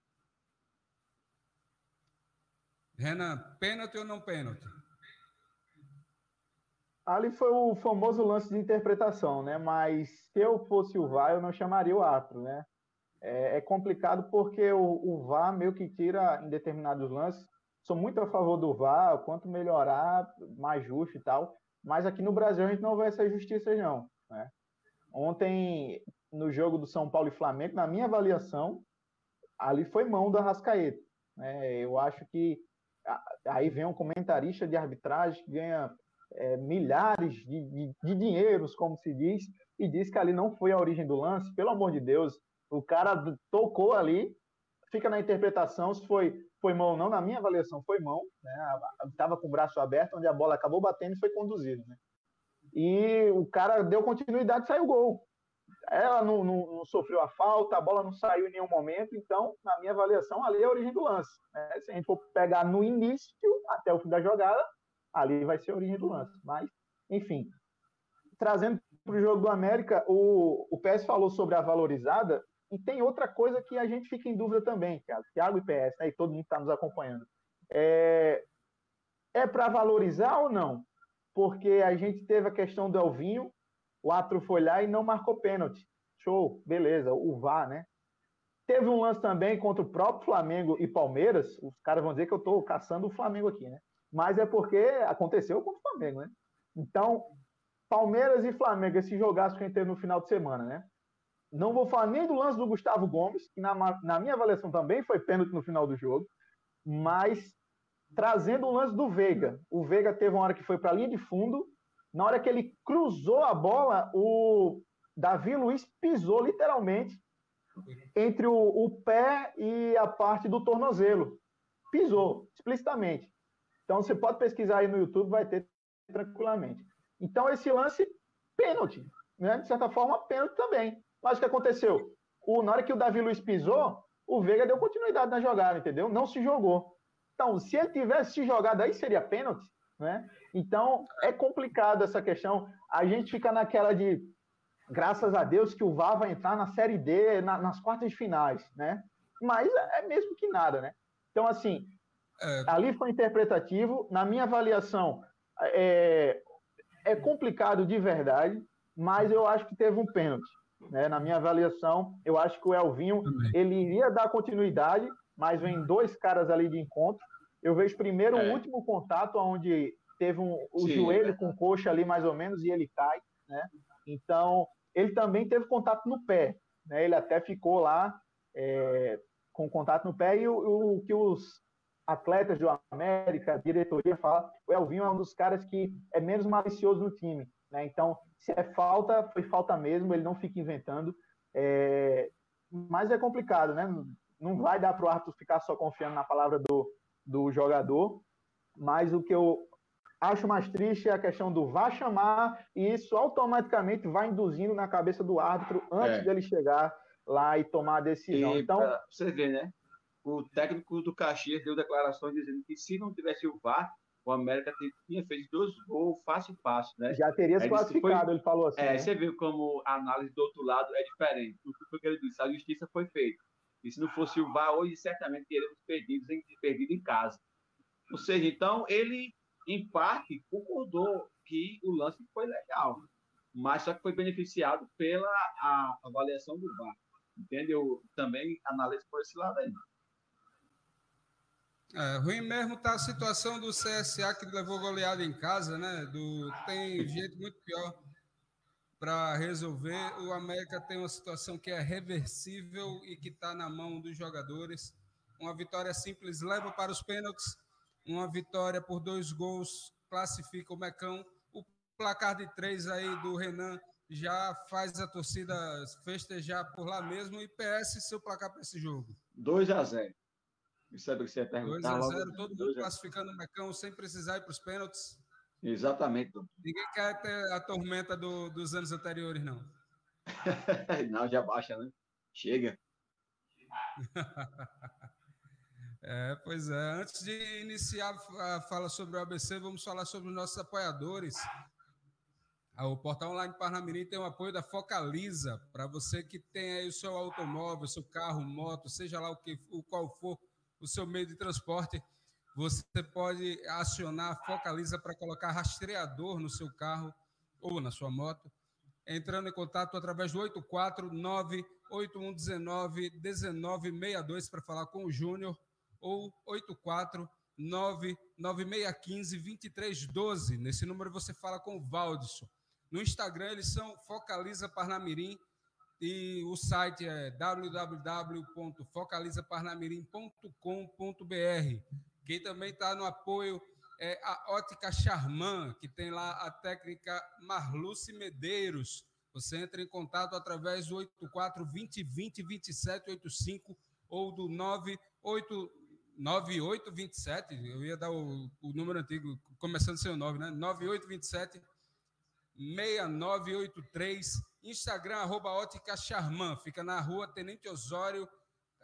Renan, pênalti ou não pênalti? Ali foi o famoso lance de interpretação, né? Mas se eu fosse o VAR, eu não chamaria o árbitro, né? É, é complicado porque o, o, VAR meio que tira em determinados lances. Sou muito a favor do VAR, quanto melhorar, mais justo e tal. Mas aqui no Brasil a gente não vê essa justiça, não. Né? Ontem, no jogo do São Paulo e Flamengo, na minha avaliação, ali foi mão do Arrascaeta. Né? Eu acho que aí vem um comentarista de arbitragem que ganha é, milhares de, de, de, dinheiros, como se diz, e diz que ali não foi a origem do lance. Pelo amor de Deus, o cara tocou ali, fica na interpretação se foi, foi mão ou não. Na minha avaliação, foi mão. Né? Estava com o braço aberto, onde a bola acabou batendo e foi conduzido. Né? E o cara deu continuidade e saiu gol. ela não, não, não, sofreu a falta, a bola não saiu em nenhum momento, então, na minha avaliação, ali é a origem do lance. Né? Se a gente for pegar no início até o fim da jogada, ali vai ser a origem do lance. Mas, enfim, trazendo para o jogo do América, o, o PS falou sobre a valorizada, e tem outra coisa que a gente fica em dúvida também, Thiago e PS, né, e todo mundo está nos acompanhando. É, é para valorizar ou não? Porque a gente teve a questão do Elvinho, o Atro foi lá e não marcou pênalti. Show, beleza, o VAR, né? Teve um lance também contra o próprio Flamengo e Palmeiras. Os caras vão dizer que eu estou caçando o Flamengo aqui, né? Mas é porque aconteceu contra o Flamengo, né? Então, Palmeiras e Flamengo, esse jogaço que a gente teve no final de semana, né? Não vou falar nem do lance do Gustavo Gomes, que na, na minha avaliação também foi pênalti no final do jogo, mas trazendo o lance do Veiga. O Veiga teve uma hora que foi para a linha de fundo, na hora que ele cruzou a bola, o Davi Luiz pisou literalmente entre o, o pé e a parte do tornozelo. Pisou, explicitamente. Então você pode pesquisar aí no YouTube, vai ter tranquilamente. Então esse lance, pênalti. Né? De certa forma, pênalti também. Mas o que aconteceu? O, na hora que o Davi Luiz pisou, o Veiga deu continuidade na jogada, entendeu? Não se jogou. Então, se ele tivesse se jogado aí, seria pênalti, né? Então, é complicado essa questão. A gente fica naquela de, graças a Deus, que o VAR vai entrar na Série D, na, nas quartas de finais, né? Mas é, é mesmo que nada, né? Então, assim, é... ali foi interpretativo. Na minha avaliação, é, é complicado de verdade, mas eu acho que teve um pênalti. Né? Na minha avaliação, eu acho que o Elvinho Também. ele iria dar continuidade, mas vem dois caras ali de encontro. Eu vejo primeiro é. o último contato, onde teve um, o Sim, joelho é com coxa ali mais ou menos e ele cai, né? Então, ele também teve contato no pé, né? Ele até ficou lá é, com contato no pé e o, o, que os atletas do América, diretoria fala, o Elvinho é um dos caras que é menos malicioso no time, né? Então, se é falta, foi falta mesmo, ele não fica inventando. É... Mas é complicado, né? Não vai dar para o árbitro ficar só confiando na palavra do, do jogador. Mas o que eu acho mais triste é a questão do vá chamar, e isso automaticamente vai induzindo na cabeça do árbitro antes é. dele chegar lá e tomar a decisão. E então, você vê, né? O técnico do Caxias deu declarações dizendo que se não tivesse o VAR, o América tinha feito dois gols fácil fácil, né? Já teria se classificado, foi, ele falou assim. É, né? você viu como a análise do outro lado é diferente. O que ele disse? A justiça foi feita. E se não fosse o VAR, hoje certamente teríamos perdido em, perdido em casa. Ou seja, então ele em parte, concordou que o lance foi legal, mas só que foi beneficiado pela a, avaliação do VAR. Entendeu? Também analiso por esse lado aí. É, ruim mesmo tá a situação do CSA que levou goleada em casa, né? Do, tem jeito muito pior para resolver. O América tem uma situação que é reversível e que está na mão dos jogadores. Uma vitória simples leva para os pênaltis uma vitória por dois gols classifica o Mecão. O placar de três aí do Renan já faz a torcida festejar por lá mesmo. E PS, seu placar para esse jogo? 2 a 0 Isso é o que você ia perguntar. 2 a 0 todo mundo classificando o Mecão sem precisar ir para os pênaltis. Exatamente. Ninguém quer ter a tormenta do, dos anos anteriores, não. não, já baixa, né? Chega. É, pois é. Antes de iniciar a fala sobre o ABC, vamos falar sobre os nossos apoiadores. Ah, o Portal Online Parnamirim tem o apoio da Focaliza, para você que tem aí o seu automóvel, seu carro, moto, seja lá o, que, o qual for o seu meio de transporte, você pode acionar a Focaliza para colocar rastreador no seu carro ou na sua moto, entrando em contato através do 849 8119 1962 para falar com o Júnior ou 84996152312. Nesse número você fala com o Valdisson. No Instagram eles são Focaliza Parnamirim e o site é www.focalizaparnamirim.com.br. Quem também está no apoio é a Ótica Charman, que tem lá a técnica Marluce Medeiros. Você entra em contato através do 84 20 20 27 85 ou do 98 9827, eu ia dar o, o número antigo, começando seu 9, né? 9827 6983. Instagram, arroba Ótica Charman. Fica na rua Tenente Osório,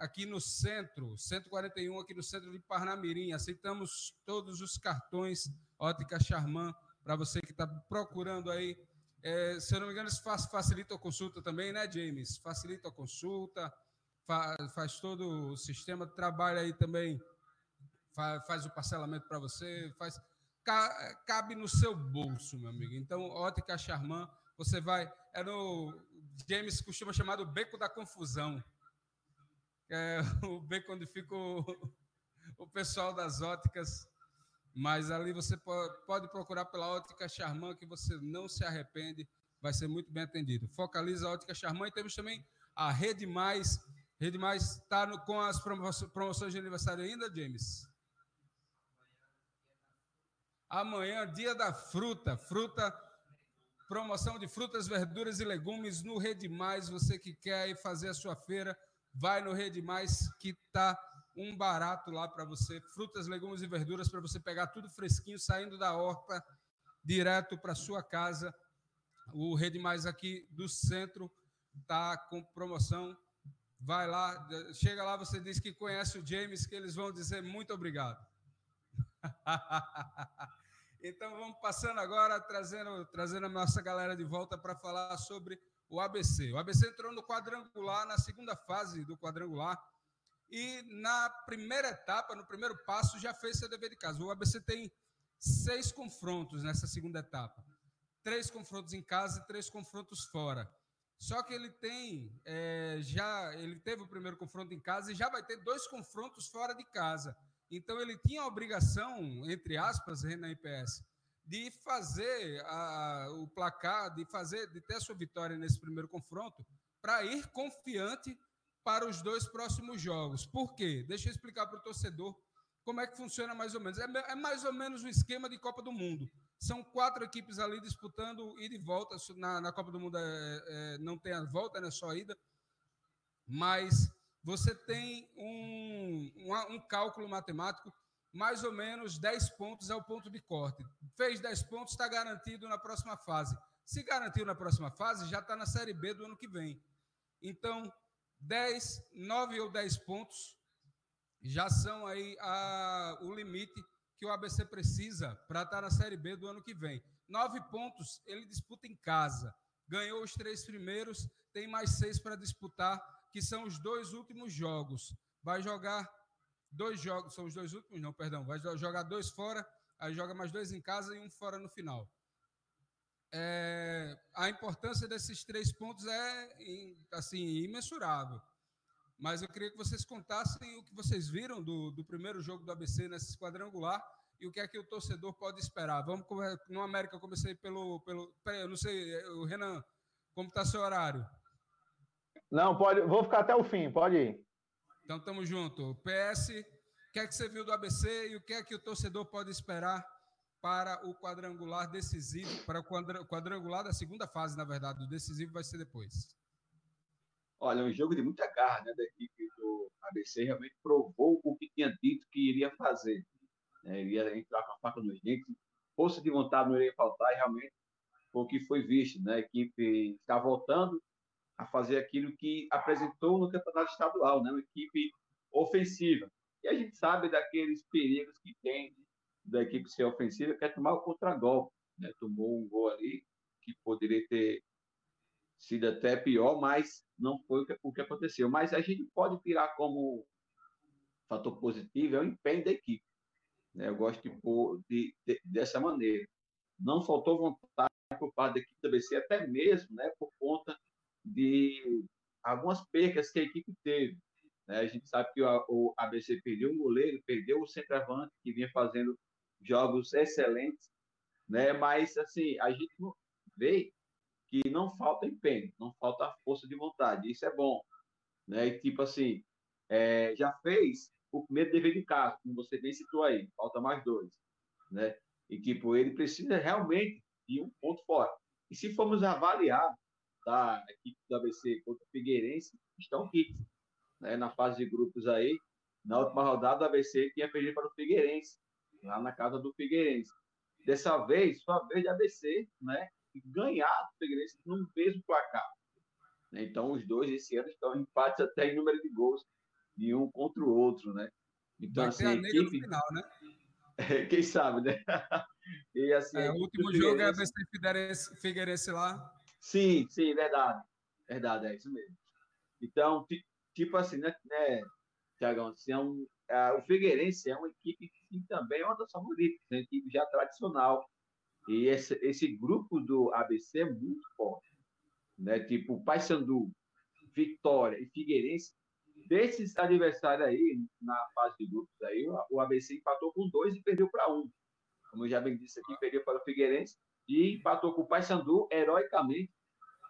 aqui no centro, 141, aqui no centro de Parnamirim. Aceitamos todos os cartões Ótica Charman para você que está procurando aí. É, se eu não me engano, isso facilita a consulta também, né, James? Facilita a consulta, faz, faz todo o sistema, trabalha aí também, faz, faz o parcelamento para você, faz cabe no seu bolso, meu amigo. Então, ótica Charman, você vai. É no. James costuma chamar do beco da confusão. É o beco onde fica o, o pessoal das óticas. Mas ali você pode procurar pela ótica Charman, que você não se arrepende, vai ser muito bem atendido. Focaliza a ótica Charman e temos também a Rede Mais. Rede Mais está com as promoções de aniversário ainda, James? Amanhã, dia da fruta, fruta, promoção de frutas, verduras e legumes no Rede Mais. Você que quer fazer a sua feira, vai no Rede Mais, que tá um barato lá para você. Frutas, legumes e verduras para você pegar tudo fresquinho, saindo da horta, direto para sua casa. O Rede Mais aqui do centro tá com promoção. Vai lá, chega lá, você diz que conhece o James, que eles vão dizer muito obrigado. Então vamos passando agora, trazendo, trazendo a nossa galera de volta para falar sobre o ABC. O ABC entrou no quadrangular, na segunda fase do quadrangular, e na primeira etapa, no primeiro passo, já fez seu dever de casa. O ABC tem seis confrontos nessa segunda etapa. Três confrontos em casa e três confrontos fora. Só que ele tem é, já, ele teve o primeiro confronto em casa e já vai ter dois confrontos fora de casa. Então ele tinha a obrigação, entre aspas, na IPS, de fazer a, o placar, de fazer, de ter a sua vitória nesse primeiro confronto, para ir confiante para os dois próximos jogos. Por quê? Deixa eu explicar para o torcedor como é que funciona mais ou menos. É, é mais ou menos o esquema de Copa do Mundo. São quatro equipes ali disputando ida e volta. Na, na Copa do Mundo é, é, não tem a volta, né? Só ida. Mas você tem um, um, um, cálculo matemático, mais ou menos 10 pontos é o ponto de corte. Fez 10 pontos, está garantido na próxima fase. Se garantiu na próxima fase, já está na Série B do ano que vem. Então, 10, 9 ou 10 pontos já são aí a, o limite que o ABC precisa para estar tá na Série B do ano que vem. Nove pontos ele disputa em casa. Ganhou os três primeiros, tem mais seis para disputar que são os dois últimos jogos. Vai jogar dois jogos, são os dois últimos, não, perdão, vai jogar dois fora, aí joga mais dois em casa e um fora no final. É, a importância desses três pontos é assim imensurável. Mas eu queria que vocês contassem o que vocês viram do, do primeiro jogo do ABC nesse quadrangular e o que é que o torcedor pode esperar. Vamos no América, eu comecei pelo. pelo eu não sei, o Renan, como está seu horário? Não, pode. Vou ficar até o fim, pode ir. Então estamos juntos. PS, o que é que você viu do ABC e o que é que o torcedor pode esperar para o quadrangular decisivo, para o quadrangular da segunda fase, na verdade. O decisivo vai ser depois. Olha, é um jogo de muita garra né, da equipe do ABC. Realmente provou o que tinha dito que iria fazer. É, iria entrar com a faca nos dentes. Força de vontade não iria faltar e realmente foi o que foi visto. Né? A equipe está voltando a fazer aquilo que apresentou no campeonato estadual, né? uma equipe ofensiva. E a gente sabe daqueles perigos que tem da equipe ser ofensiva, que é tomar o contragolpe. Né? Tomou um gol ali que poderia ter sido até pior, mas não foi o que aconteceu. Mas a gente pode tirar como fator positivo é o empenho da equipe. Né? Eu gosto de pôr de, de, dessa maneira. Não faltou vontade por parte da equipe da BC, até mesmo né, por conta de algumas percas que a equipe teve. Né? A gente sabe que o ABC perdeu um goleiro, perdeu o centroavante, que vinha fazendo jogos excelentes, né? mas assim, a gente vê que não falta empenho, não falta força de vontade, isso é bom. Né? E, tipo assim, é, já fez o primeiro dever de casa, como você bem citou aí, falta mais dois. Né? E tipo, ele precisa realmente de um ponto fora. E se formos avaliar da equipe do ABC contra o Figueirense estão kits. Né? Na fase de grupos aí, na última rodada, o ABC tinha perdido para o Figueirense, lá na casa do Figueirense. Dessa vez, sua vez de ABC, né? ganhar do Figueirense no mesmo placar. Né? Então, os dois esse ano estão empates até em número de gols de um contra o outro, né? Então, Vai assim, a equipe... no final, né? Quem sabe, né? E, assim, é, o último jogo é a Figueirense, Figueirense lá. Sim, sim, verdade. Verdade, é isso mesmo. Então, tipo assim, né, né Tiagão, assim, é um, é, o Figueirense é uma equipe que também é uma das favoritas, é uma equipe já tradicional. E esse, esse grupo do ABC é muito forte. Né? Tipo, Paysandu, Vitória e Figueirense desses adversários aí, na fase de grupos aí, o ABC empatou com dois e perdeu para um. Como eu já bem disse aqui, perdeu para o Figueirense e empatou com o Paysandu heroicamente,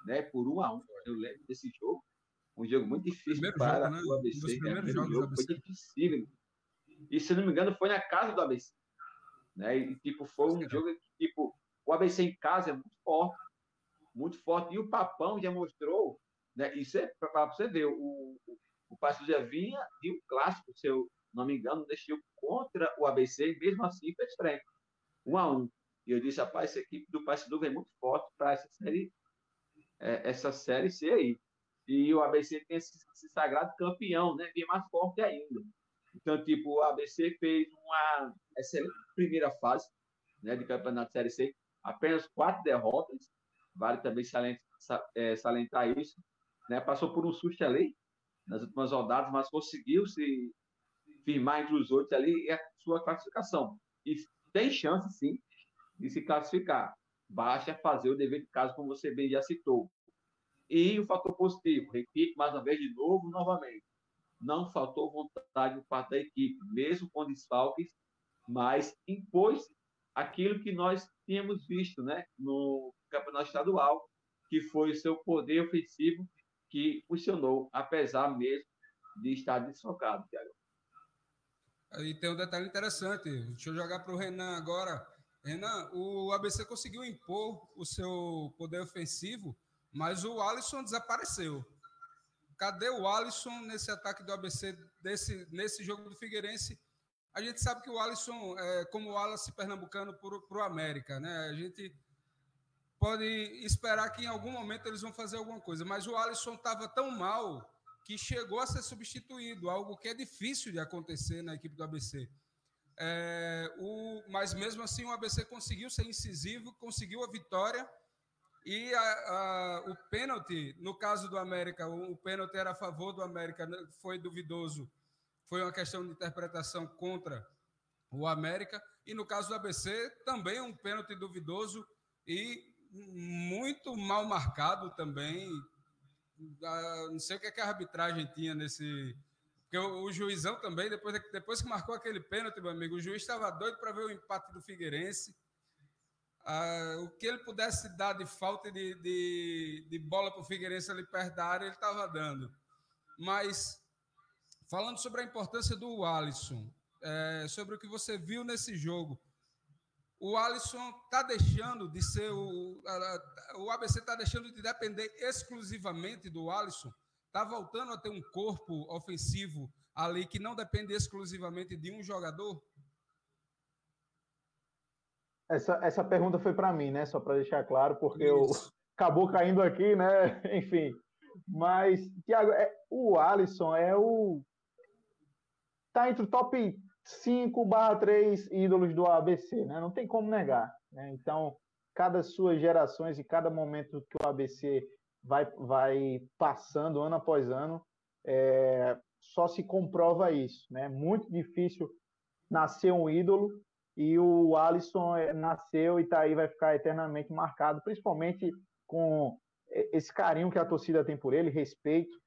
né, por um a um. Eu lembro desse jogo. Um jogo muito difícil primeiro para jogo, né? o ABC. Né? jogo foi difícil. E se não me engano, foi na casa do ABC. Né? E tipo, foi um jogo que, tipo, o ABC em casa é muito forte. Muito forte. E o Papão já mostrou, né? Isso é para você ver, o, o Passo já vinha de um clássico, se eu não me engano, deixou contra o ABC e mesmo assim fez frente. Um a um. E eu disse, rapaz, essa equipe do Paysandu vem muito forte para essa série, é, essa série C aí. E o ABC tem esse sagrado campeão, né? Vem mais forte ainda. Então, tipo, o ABC fez uma excelente primeira fase né, de campeonato Série C, apenas quatro derrotas, vale também salientar, é, salientar isso. Né? Passou por um susto ali, nas últimas rodadas, mas conseguiu se firmar entre os oito ali e a sua classificação. E tem chance, sim, de se classificar. Basta fazer o dever de casa, como você bem já citou. E o fator positivo, repito mais uma vez de novo, novamente. Não faltou vontade por parte da equipe, mesmo com desfalques, mas impôs aquilo que nós tínhamos visto né, no campeonato estadual, que foi o seu poder ofensivo que funcionou, apesar mesmo de estar desfocado, Thiago. E tem um detalhe interessante. Deixa eu jogar para o Renan agora. Renan, o ABC conseguiu impor o seu poder ofensivo, mas o Alisson desapareceu. Cadê o Alisson nesse ataque do ABC, desse, nesse jogo do Figueirense? A gente sabe que o Alisson é como o Wallace pernambucano para o América, né? A gente pode esperar que em algum momento eles vão fazer alguma coisa. Mas o Alisson estava tão mal que chegou a ser substituído, algo que é difícil de acontecer na equipe do ABC. É, o, mas mesmo assim o ABC conseguiu ser incisivo, conseguiu a vitória e a, a, o pênalti, no caso do América, o, o pênalti era a favor do América, né, foi duvidoso, foi uma questão de interpretação contra o América, e no caso do ABC também um pênalti duvidoso e muito mal marcado também. Não sei o que, é que a arbitragem tinha nesse. Porque o, o juizão também, depois, depois que marcou aquele pênalti, meu amigo, o juiz estava doido para ver o empate do Figueirense. Ah, o que ele pudesse dar de falta de, de, de bola para o Figueirense ali perto da área, ele estava dando. Mas, falando sobre a importância do Alisson, é, sobre o que você viu nesse jogo, o Alisson está deixando de ser o. O ABC está deixando de depender exclusivamente do Alisson, está voltando a ter um corpo ofensivo ali que não depende exclusivamente de um jogador? Essa, essa pergunta foi para mim, né? Só para deixar claro, porque eu acabou caindo aqui, né? Enfim. Mas, Tiago, é, o Alisson é o. Tá entre o top 5 barra 3 ídolos do ABC, né? Não tem como negar. Né? Então, cada suas gerações e cada momento que o ABC vai, vai passando ano após ano, é, só se comprova isso. Né? Muito difícil nascer um ídolo e o Alisson é, nasceu e está aí, vai ficar eternamente marcado, principalmente com esse carinho que a torcida tem por ele, respeito,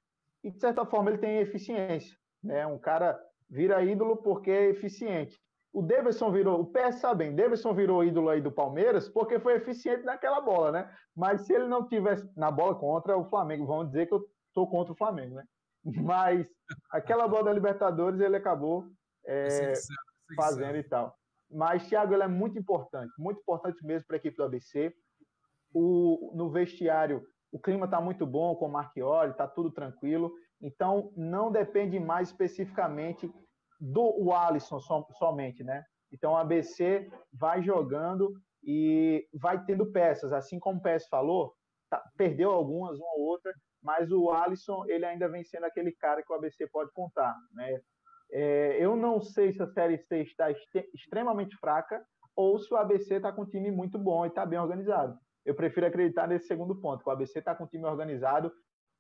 e de certa forma ele tem eficiência. Né? Um cara vira ídolo porque é eficiente. O Davidson virou, o PS sabe bem, Davidson virou ídolo aí do Palmeiras porque foi eficiente naquela bola, né? Mas se ele não tivesse na bola contra o Flamengo, vamos dizer que eu estou contra o Flamengo, né? Mas aquela bola da Libertadores ele acabou é, fazendo e tal. Mas Thiago ele é muito importante, muito importante mesmo para a equipe do ABC. O, no vestiário o clima está muito bom com o Marchioli, está tudo tranquilo. Então, não depende mais especificamente do Alisson som, somente, né? Então, o ABC vai jogando e vai tendo peças, assim como o PS falou, tá, perdeu algumas, uma ou outra, mas o Alisson ele ainda vem sendo aquele cara que o ABC pode contar, né? É, eu não sei se a Série C está extremamente fraca ou se o ABC está com um time muito bom e está bem organizado. Eu prefiro acreditar nesse segundo ponto, que o ABC está com um time organizado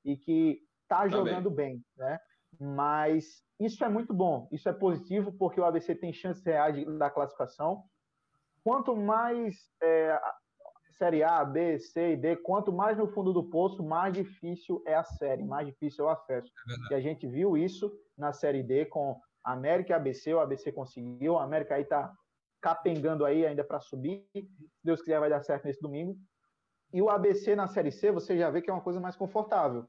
e que está jogando bem, né? Mas isso é muito bom, isso é positivo porque o ABC tem chances reais de, da classificação. Quanto mais é, Série A, B, C e D, quanto mais no fundo do poço, mais difícil é a série, mais difícil é o acesso. É e a gente viu isso na Série D com América e ABC, o ABC conseguiu, a América aí está capengando aí ainda para subir, se Deus quiser vai dar certo nesse domingo. E o ABC na Série C, você já vê que é uma coisa mais confortável.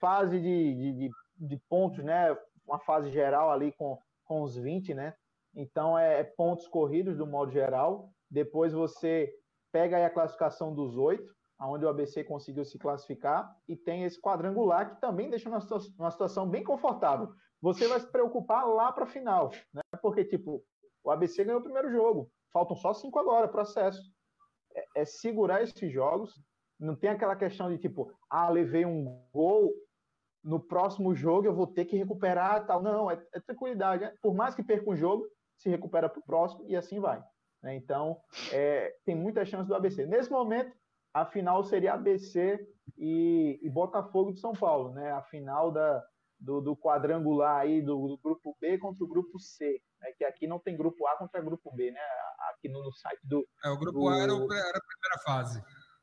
Fase de, de, de, de pontos, né? Uma fase geral ali com, com os 20, né? Então é, é pontos corridos do modo geral. Depois você pega aí a classificação dos oito, onde o ABC conseguiu se classificar, e tem esse quadrangular que também deixa uma, uma situação bem confortável. Você vai se preocupar lá para a final, né? Porque, tipo, o ABC ganhou o primeiro jogo, faltam só cinco agora, processo. É, é segurar esses jogos, não tem aquela questão de tipo, ah, levei um gol, no próximo jogo eu vou ter que recuperar tal. Não, é, é tranquilidade. Né? Por mais que perca um jogo, se recupera para o próximo e assim vai. Né? Então, é, tem muita chance do ABC. Nesse momento, a final seria ABC e, e Botafogo de São Paulo, né? A final da, do, do quadrangular aí do, do, grupo B contra o grupo C, né? que aqui não tem grupo A contra grupo B, né? Aqui no, no site do. É, o grupo do... A era, o, era, a primeira fase.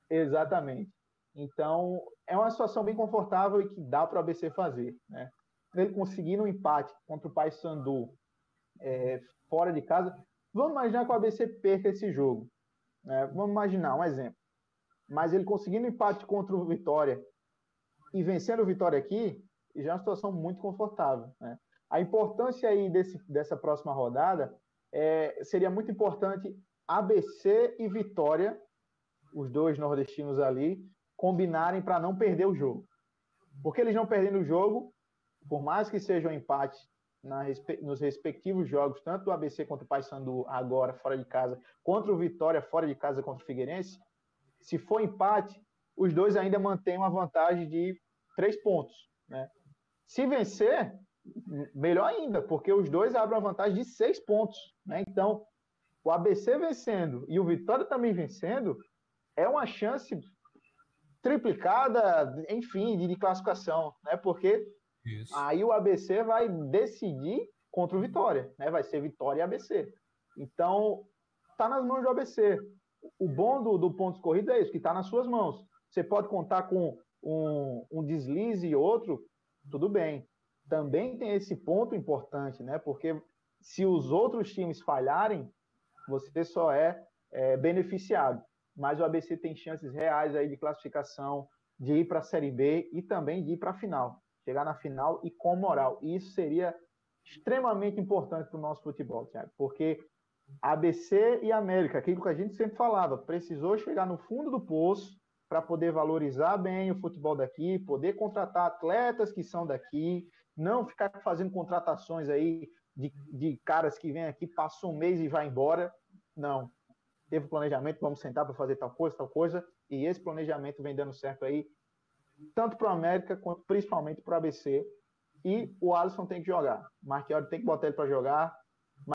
Exatamente. Então, é uma situação bem confortável e que dá para o ABC fazer, né? Ele conseguindo um empate contra o Paysandu é, fora de casa, Vamos imaginar que o ABC perca esse jogo. Né? Vamos imaginar um exemplo. Mas ele conseguindo empate contra o Vitória e vencendo o Vitória aqui, já é uma situação muito confortável. Né? A importância aí desse, dessa próxima rodada é, seria muito importante ABC e Vitória, os dois nordestinos ali, combinarem para não perder o jogo. Porque eles não perdendo o jogo, por mais que seja um empate na, nos respectivos jogos, tanto do ABC contra o Paysandu agora fora de casa, contra o Vitória fora de casa contra o Figueirense, se for empate, os dois ainda mantêm uma vantagem de três pontos. Né? Se vencer, melhor ainda, porque os dois abrem uma vantagem de seis pontos. Né? Então, o ABC vencendo e o Vitória também vencendo é uma chance triplicada, enfim, de, de classificação, né? Porque isso. Aí o ABC vai decidir contra o Vitória, né? Vai ser Vitória e ABC. Então, tá nas mãos do ABC. O bom do, do ponto corrido é isso, que tá nas suas mãos. Você pode contar com um, um deslize e outro, tudo bem. Também tem esse ponto importante, né? Porque se os outros times falharem, você só é, é beneficiado. Mas o ABC tem chances reais aí de classificação, de ir para a Série B e também de ir para a final chegar na final e com moral. E isso seria extremamente importante para o nosso futebol, Thiago, porque ABC e América, aquilo que a gente sempre falava, precisou chegar no fundo do poço para poder valorizar bem o futebol daqui, poder contratar atletas que são daqui, não ficar fazendo contratações aí de, de caras que vêm aqui, passam um mês e vai embora. Não. Teve planejamento, vamos sentar para fazer tal coisa, tal coisa, e esse planejamento vem dando certo aí tanto para o América quanto principalmente para o ABC. E o Alisson tem que jogar. Marquinhos tem que botar ele para jogar.